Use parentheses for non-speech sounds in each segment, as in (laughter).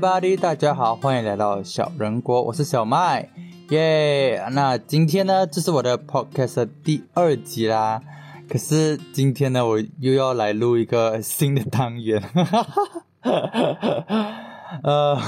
大家好，欢迎来到小人国，我是小麦，耶！那今天呢，这是我的 podcast 第二集啦。可是今天呢，我又要来录一个新的单元，(laughs) 呃，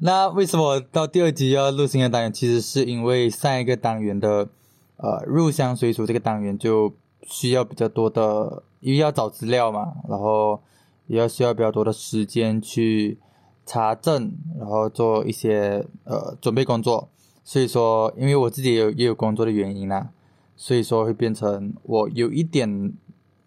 那为什么到第二集要录新的单元？其实是因为上一个单元的呃入乡随俗这个单元就需要比较多的，因为要找资料嘛，然后。也要需要比较多的时间去查证，然后做一些呃准备工作。所以说，因为我自己也有也有工作的原因啦，所以说会变成我有一点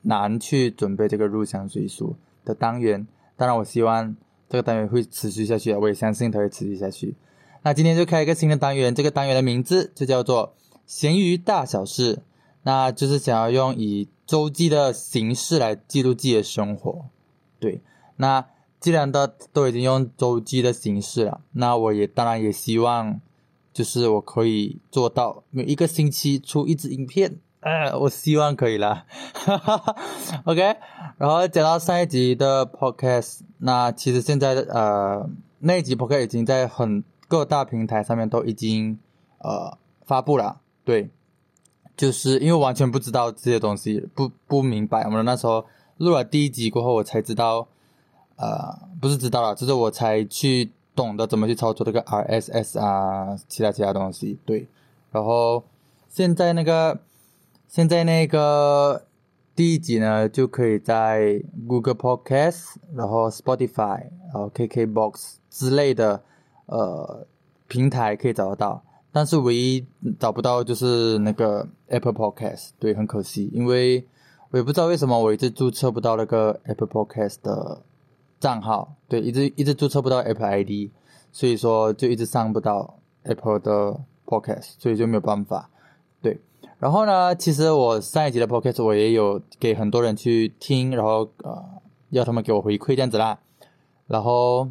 难去准备这个入乡随俗的单元。当然，我希望这个单元会持续下去，我也相信它会持续下去。那今天就开一个新的单元，这个单元的名字就叫做“闲鱼大小事”，那就是想要用以周记的形式来记录自己的生活。对，那既然都都已经用周记的形式了，那我也当然也希望，就是我可以做到每一个星期出一支影片，呃，(laughs) 我希望可以啦，哈哈哈。OK，然后讲到上一集的 Podcast，那其实现在的呃那一集 Podcast 已经在很各大平台上面都已经呃发布了，对，就是因为完全不知道这些东西，不不明白，我们那时候。录了第一集过后，我才知道，呃，不是知道了，就是我才去懂得怎么去操作这个 RSS 啊，其他其他东西。对，然后现在那个，现在那个第一集呢，就可以在 Google Podcast，然后 Spotify，然后 KKBox 之类的呃平台可以找得到，但是唯一找不到就是那个 Apple Podcast，对，很可惜，因为。我也不知道为什么我一直注册不到那个 Apple Podcast 的账号，对，一直一直注册不到 Apple ID，所以说就一直上不到 Apple 的 Podcast，所以就没有办法，对。然后呢，其实我上一集的 Podcast 我也有给很多人去听，然后呃要他们给我回馈这样子啦。然后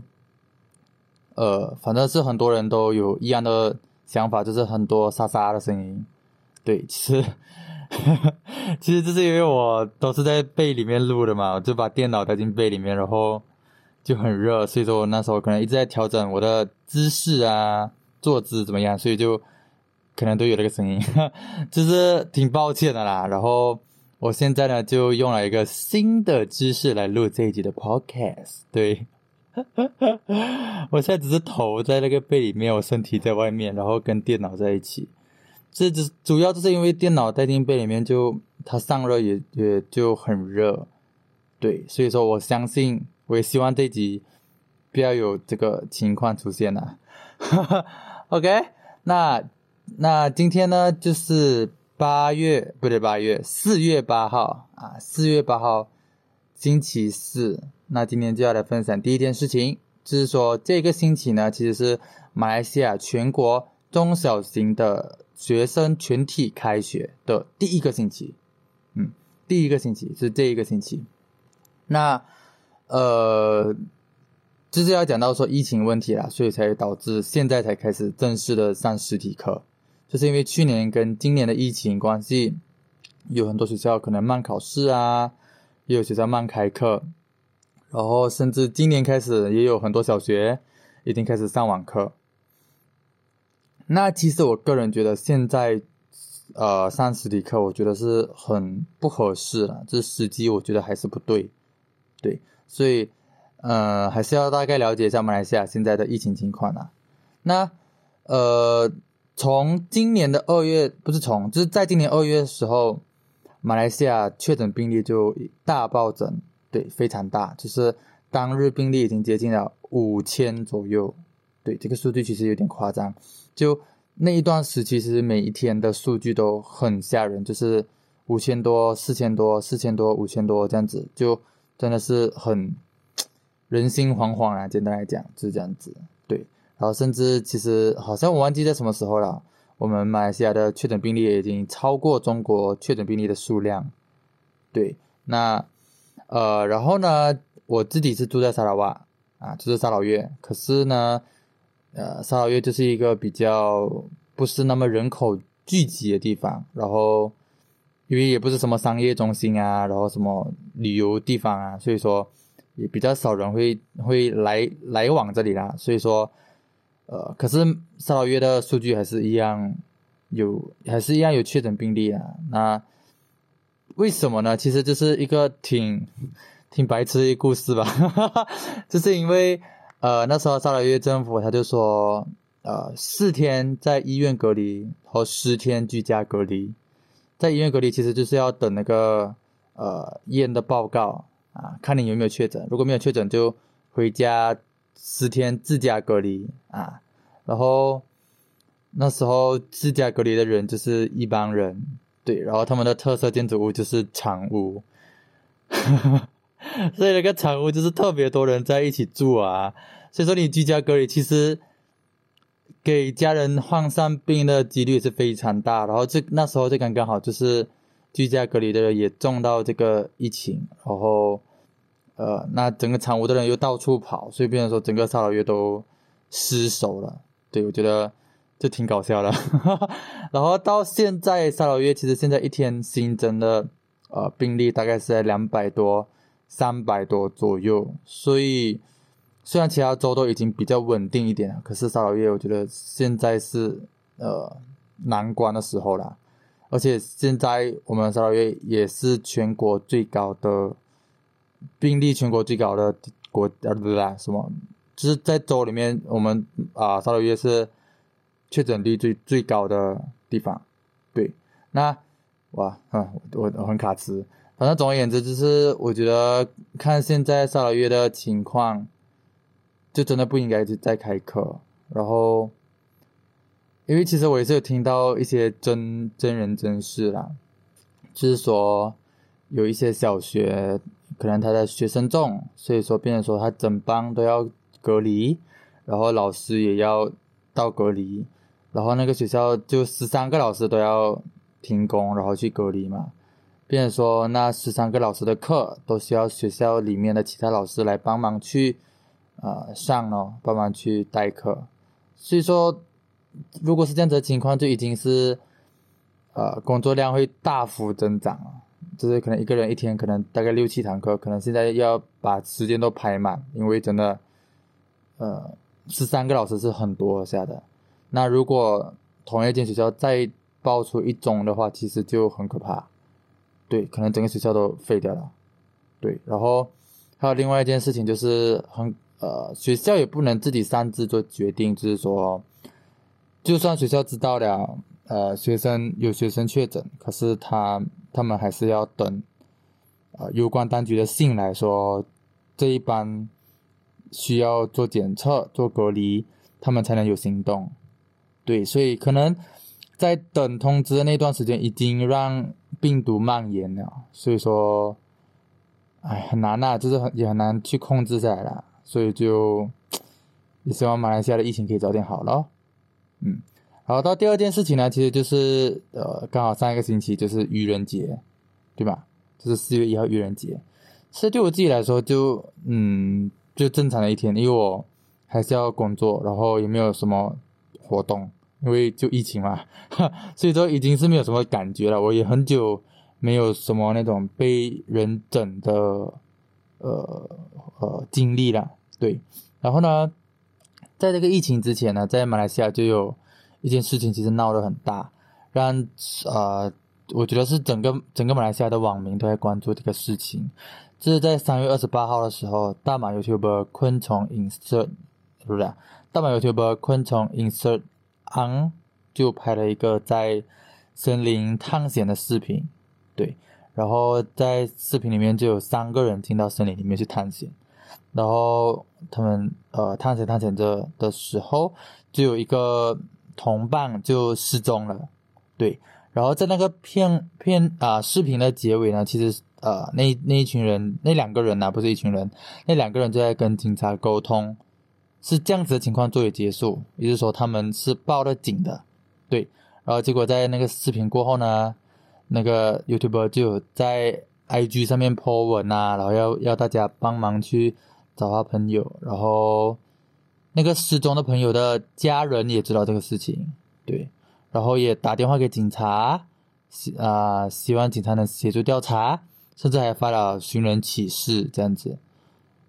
呃，反正是很多人都有一样的想法，就是很多沙沙的声音，对，其实。(laughs) 其实这是因为我都是在背里面录的嘛，我就把电脑带进背里面，然后就很热，所以说我那时候可能一直在调整我的姿势啊，坐姿怎么样，所以就可能都有那个声音，(laughs) 就是挺抱歉的啦。然后我现在呢就用了一个新的姿势来录这一集的 podcast，对，(laughs) 我现在只是头在那个被里面，我身体在外面，然后跟电脑在一起。这只主要就是因为电脑带进被里面，就它散热也也就很热，对，所以说我相信，我也希望这集不要有这个情况出现呐。(laughs) OK，那那今天呢就是八月不对，八月四月八号啊，四月八号星期四，那今天就要来分享第一件事情，就是说这个星期呢其实是马来西亚全国中小型的。学生全体开学的第一个星期，嗯，第一个星期是这一个星期。那呃，就是要讲到说疫情问题啦，所以才导致现在才开始正式的上实体课。就是因为去年跟今年的疫情关系，有很多学校可能慢考试啊，也有学校慢开课，然后甚至今年开始也有很多小学已经开始上网课。那其实我个人觉得现在，呃，上实体课我觉得是很不合适了，这时机我觉得还是不对，对，所以，呃，还是要大概了解一下马来西亚现在的疫情情况啊。那，呃，从今年的二月，不是从，就是在今年二月的时候，马来西亚确诊病例就大暴增，对，非常大，就是当日病例已经接近了五千左右，对，这个数据其实有点夸张。就那一段时期，其实每一天的数据都很吓人，就是五千多、四千多、四千多、五千多这样子，就真的是很人心惶惶啊！简单来讲就是这样子，对。然后甚至其实好像我忘记在什么时候了，我们马来西亚的确诊病例已经超过中国确诊病例的数量，对。那呃，然后呢，我自己是住在沙拉瓦啊，就是沙劳越，可是呢。呃，沙劳越就是一个比较不是那么人口聚集的地方，然后因为也不是什么商业中心啊，然后什么旅游地方啊，所以说也比较少人会会来来往这里啦。所以说，呃，可是沙劳越的数据还是一样有，还是一样有确诊病例啊。那为什么呢？其实就是一个挺 (laughs) 挺白痴的故事吧，(laughs) 就是因为呃那时候沙劳越政府他就说，呃四天在医院隔离和十天居家隔离，在医院隔离其实就是要等那个呃医院的报告啊，看你有没有确诊，如果没有确诊就回家十天自家隔离啊，然后那时候自家隔离的人就是一帮人。对，然后他们的特色建筑物就是长屋，(laughs) 所以那个长屋就是特别多人在一起住啊。所以说你居家隔离，其实给家人患上病的几率是非常大。然后这那时候就刚刚好，就是居家隔离的人也中到这个疫情，然后呃，那整个长屋的人又到处跑，所以变成说整个沙老月都失守了。对我觉得。就挺搞笑的，(laughs) 然后到现在沙老月其实现在一天新增的呃病例大概是在两百多、三百多左右，所以虽然其他州都已经比较稳定一点了，可是沙劳越我觉得现在是呃难关的时候了，而且现在我们沙劳越也是全国最高的病例，全国最高的国啊不啦什么，就是在州里面我们啊沙劳越是。确诊率最最高的地方，对，那哇，嗯，我我很卡词，反正总而言之，就是我觉得看现在沙劳越的情况，就真的不应该再开课。然后，因为其实我也是有听到一些真真人真事啦，就是说有一些小学可能他的学生重，所以说变成说他整班都要隔离，然后老师也要到隔离。然后那个学校就十三个老师都要停工，然后去隔离嘛。变成说那十三个老师的课都需要学校里面的其他老师来帮忙去呃上咯，帮忙去代课。所以说，如果是这样子的情况，就已经是呃工作量会大幅增长了。就是可能一个人一天可能大概六七堂课，可能现在要把时间都排满，因为真的呃十三个老师是很多下的。那如果同一间学校再爆出一宗的话，其实就很可怕，对，可能整个学校都废掉了，对。然后还有另外一件事情就是很呃，学校也不能自己擅自做决定，就是说，就算学校知道了呃学生有学生确诊，可是他他们还是要等呃有关当局的信来说这一班需要做检测做隔离，他们才能有行动。对，所以可能在等通知的那段时间，已经让病毒蔓延了。所以说，哎，很难呐，就是很也很难去控制下来了。所以就也希望马来西亚的疫情可以早点好了。嗯，好，到第二件事情呢，其实就是呃，刚好上一个星期就是愚人节，对吧？就是四月一号愚人节。其实对我自己来说，就嗯，就正常的一天，因为我还是要工作，然后也没有什么。活动，因为就疫情嘛，(laughs) 所以说已经是没有什么感觉了。我也很久没有什么那种被人整的呃呃经历了。对，然后呢，在这个疫情之前呢，在马来西亚就有一件事情，其实闹得很大，让呃，我觉得是整个整个马来西亚的网民都在关注这个事情。这是在三月二十八号的时候，大马 YouTube 昆虫 Insert，是不是？大马 YouTube 昆虫 Insert On 就拍了一个在森林探险的视频，对，然后在视频里面就有三个人进到森林里面去探险，然后他们呃探险探险着的时候，就有一个同伴就失踪了，对，然后在那个片片啊视频的结尾呢，其实呃那那一群人那两个人呢不是一群人，那两个人就在跟警察沟通。是这样子的情况作为结束，也就是说他们是报了警的，对，然后结果在那个视频过后呢，那个 YouTube 就在 IG 上面 po 文啊，然后要要大家帮忙去找他朋友，然后那个失踪的朋友的家人也知道这个事情，对，然后也打电话给警察，希啊希望警察能协助调查，甚至还发了寻人启事这样子。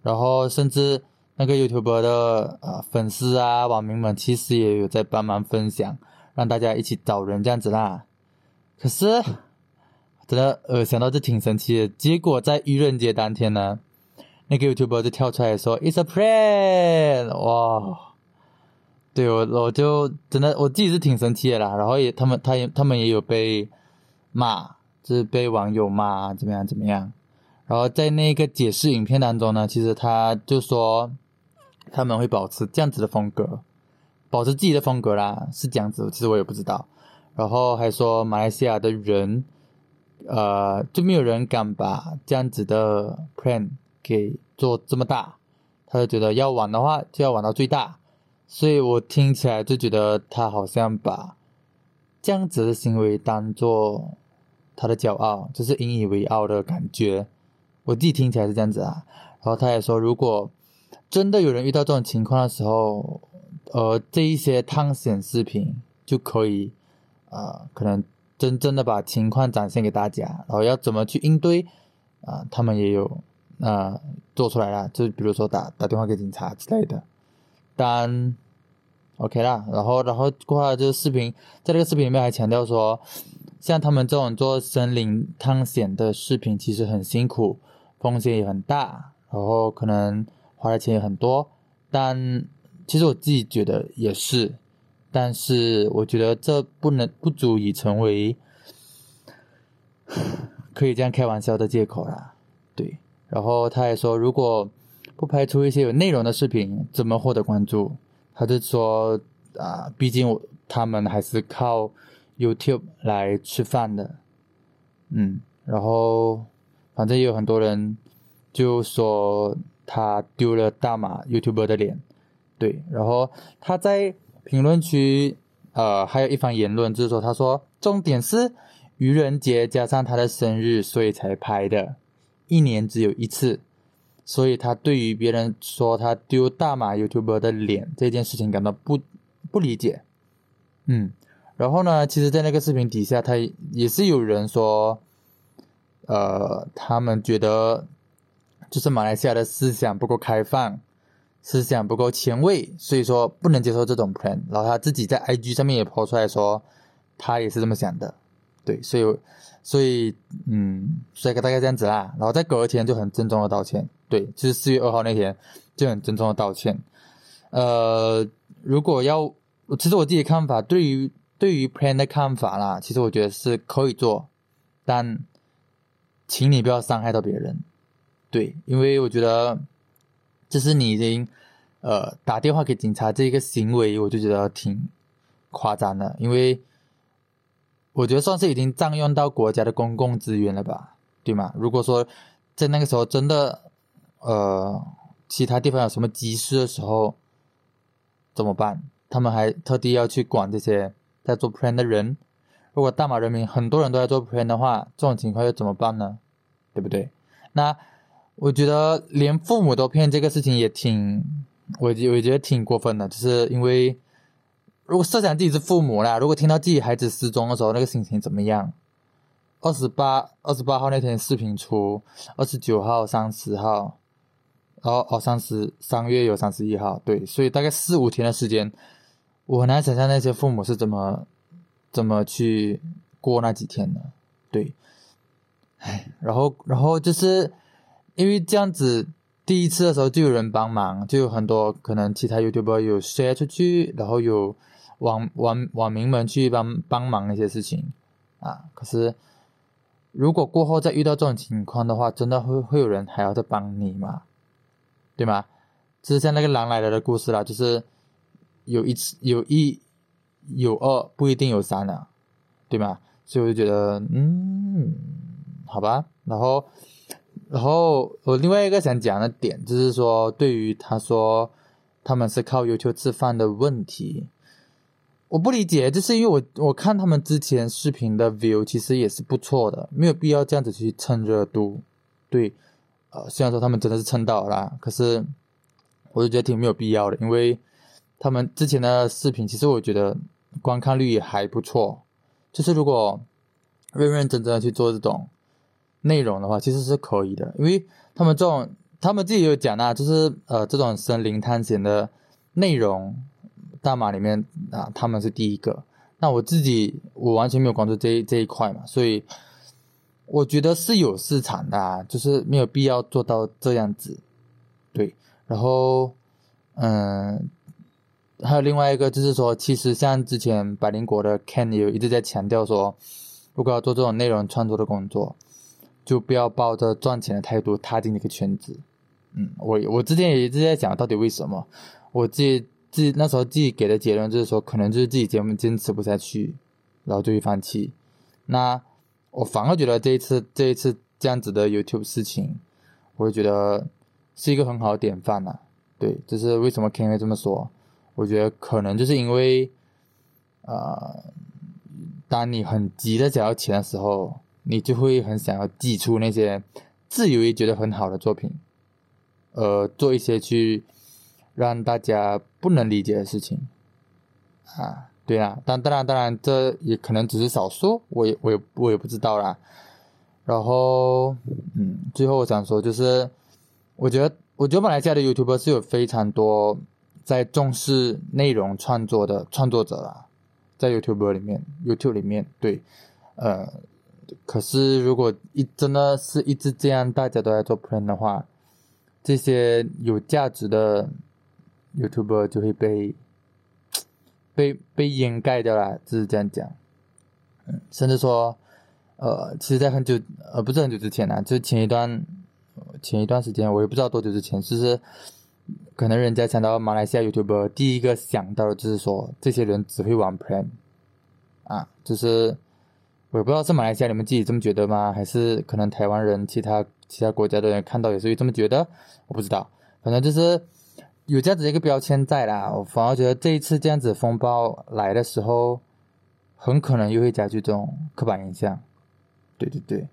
然后甚至那个 YouTube 的呃粉丝啊网民们其实也有在帮忙分享，让大家一起找人这样子啦。可是真的呃想到就挺神奇的，结果在愚人节当天呢，那个 YouTube 就跳出来说 “It's a prank”，哇！对我我就真的我自己是挺生气的啦，然后也他们他也他们也有被骂，就是被网友骂怎么样怎么样，然后在那个解释影片当中呢，其实他就说他们会保持这样子的风格，保持自己的风格啦，是这样子，其实我也不知道，然后还说马来西亚的人，呃，就没有人敢把这样子的 plan 给做这么大，他就觉得要玩的话就要玩到最大。所以我听起来就觉得他好像把这样子的行为当做他的骄傲，就是引以为傲的感觉。我自己听起来是这样子啊。然后他也说，如果真的有人遇到这种情况的时候，呃，这一些探险视频就可以，呃，可能真正的把情况展现给大家，然后要怎么去应对，啊，他们也有啊做出来了，就比如说打打电话给警察之类的。但 OK 啦，然后然后过来就是视频，在这个视频里面还强调说，像他们这种做森林探险的视频，其实很辛苦，风险也很大，然后可能花的钱也很多。但其实我自己觉得也是，但是我觉得这不能不足以成为可以这样开玩笑的借口啦。对，然后他还说，如果不拍出一些有内容的视频，怎么获得关注？他就说啊，毕竟他们还是靠 YouTube 来吃饭的，嗯，然后反正也有很多人就说他丢了大马 YouTuber 的脸，对，然后他在评论区呃还有一番言论，就是说他说重点是愚人节加上他的生日，所以才拍的，一年只有一次。所以他对于别人说他丢大马 YouTuber 的脸这件事情感到不不理解，嗯，然后呢，其实，在那个视频底下，他也是有人说，呃，他们觉得就是马来西亚的思想不够开放，思想不够前卫，所以说不能接受这种 plan。然后他自己在 IG 上面也抛出来说，他也是这么想的，对，所以，所以，嗯，所以大概这样子啦。然后在隔天就很郑重的道歉。对，就是四月二号那天就很郑重的道歉。呃，如果要，其实我自己的看法，对于对于 plan 的看法啦，其实我觉得是可以做，但请你不要伤害到别人。对，因为我觉得这是你已经呃打电话给警察这一个行为，我就觉得挺夸张的，因为我觉得算是已经占用到国家的公共资源了吧，对吗？如果说在那个时候真的。呃，其他地方有什么急事的时候怎么办？他们还特地要去管这些在做 plan 的人。如果大马人民很多人都在做 plan 的话，这种情况又怎么办呢？对不对？那我觉得连父母都骗这个事情也挺，我我觉得挺过分的。就是因为如果设想自己是父母啦，如果听到自己孩子失踪的时候，那个心情怎么样？二十八二十八号那天视频出，二十九号、三十号。然后哦，三十三月有三十一号，对，所以大概四五天的时间，我很难想象那些父母是怎么怎么去过那几天的，对，唉，然后然后就是因为这样子，第一次的时候就有人帮忙，就有很多可能其他 YouTube 有 share 出去，然后有网网网民们去帮帮忙一些事情啊，可是如果过后再遇到这种情况的话，真的会会有人还要再帮你吗？对吗？就是像那个狼来了的故事啦，就是有一次有一有二不一定有三啊，对吗？所以我就觉得，嗯，好吧。然后，然后我另外一个想讲的点就是说，对于他说他们是靠优球吃饭的问题，我不理解，就是因为我我看他们之前视频的 view 其实也是不错的，没有必要这样子去蹭热度，对。呃，虽然说他们真的是蹭到了，可是我就觉得挺没有必要的，因为他们之前的视频，其实我觉得观看率也还不错。就是如果认认真真的去做这种内容的话，其实是可以的，因为他们这种他们自己有讲啊，就是呃这种森林探险的内容，大马里面啊他们是第一个。那我自己我完全没有关注这这一块嘛，所以我觉得是有市场的，啊，就是没有必要做到这样子。对，然后嗯，还有另外一个就是说，其实像之前百灵国的 Ken 有一直在强调说，如果要做这种内容创作的工作，就不要抱着赚钱的态度踏进这个圈子。嗯，我我之前也一直在讲，到底为什么？我自己自己那时候自己给的结论就是说，可能就是自己节目坚持不下去，然后就会放弃。那我反而觉得这一次这一次这样子的 YouTube 事情，我会觉得是一个很好的典范呐。对，就是为什么 Ken 会这么说？我觉得可能就是因为，呃，当你很急的想要钱的时候，你就会很想要寄出那些自以为觉得很好的作品。呃，做一些去让大家不能理解的事情，啊，对啊，当当然当然，这也可能只是少数，我也我也我也不知道啦。然后，嗯，最后我想说，就是我觉得，我觉得马来西亚的 YouTube 是有非常多在重视内容创作的创作者啦，在 YouTube 里面，YouTube 里面，对，呃，可是如果一真的是一直这样，大家都在做 plan 的话。这些有价值的 YouTuber 就会被被被掩盖掉了，就是这样讲。嗯，甚至说，呃，其实，在很久，呃，不是很久之前呢，就是前一段，前一段时间，我也不知道多久之前，就是可能人家想到马来西亚 YouTuber，第一个想到的就是说，这些人只会玩 Plan，啊，就是我也不知道是马来西亚你们自己这么觉得吗？还是可能台湾人其他。其他国家的人看到也是会这么觉得，我不知道，反正就是有这样子一个标签在啦。我反而觉得这一次这样子风暴来的时候，很可能又会加剧这种刻板印象。对对对，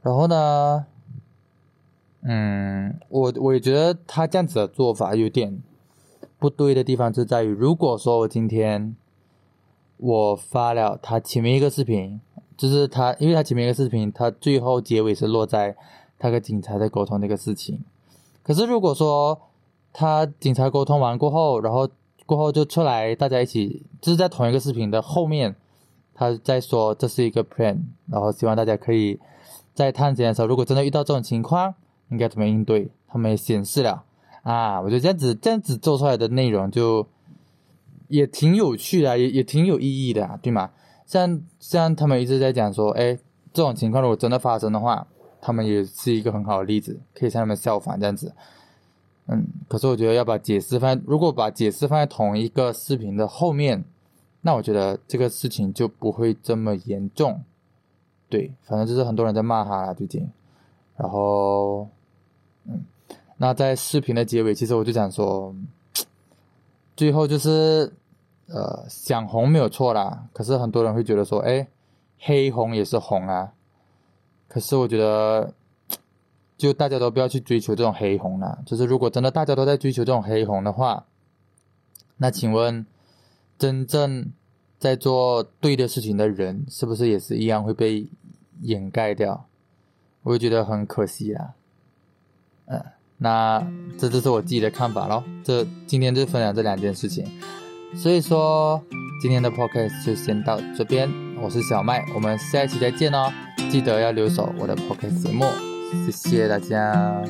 然后呢，嗯，我我也觉得他这样子的做法有点不对的地方，就在于如果说我今天我发了他前面一个视频，就是他，因为他前面一个视频，他最后结尾是落在。他跟警察在沟通那个事情，可是如果说他警察沟通完过后，然后过后就出来，大家一起就是在同一个视频的后面，他在说这是一个 plan，然后希望大家可以在探险的时候，如果真的遇到这种情况，应该怎么应对？他们也显示了啊，我觉得这样子这样子做出来的内容就也挺有趣的，也也挺有意义的，对吗？像像他们一直在讲说，哎，这种情况如果真的发生的话。他们也是一个很好的例子，可以向他们效仿这样子。嗯，可是我觉得要把解释放，如果把解释放在同一个视频的后面，那我觉得这个事情就不会这么严重。对，反正就是很多人在骂他了最近。然后，嗯，那在视频的结尾，其实我就想说，最后就是呃，想红没有错啦。可是很多人会觉得说，哎，黑红也是红啊。可是我觉得，就大家都不要去追求这种黑红了。就是如果真的大家都在追求这种黑红的话，那请问，真正在做对的事情的人，是不是也是一样会被掩盖掉？我觉得很可惜啊。嗯，那这就是我自己的看法咯。这今天就分享这两件事情。所以说，今天的 podcast 就先到这边。我是小麦，我们下一期再见哦。记得要留守我的 podcast 节目，谢谢大家。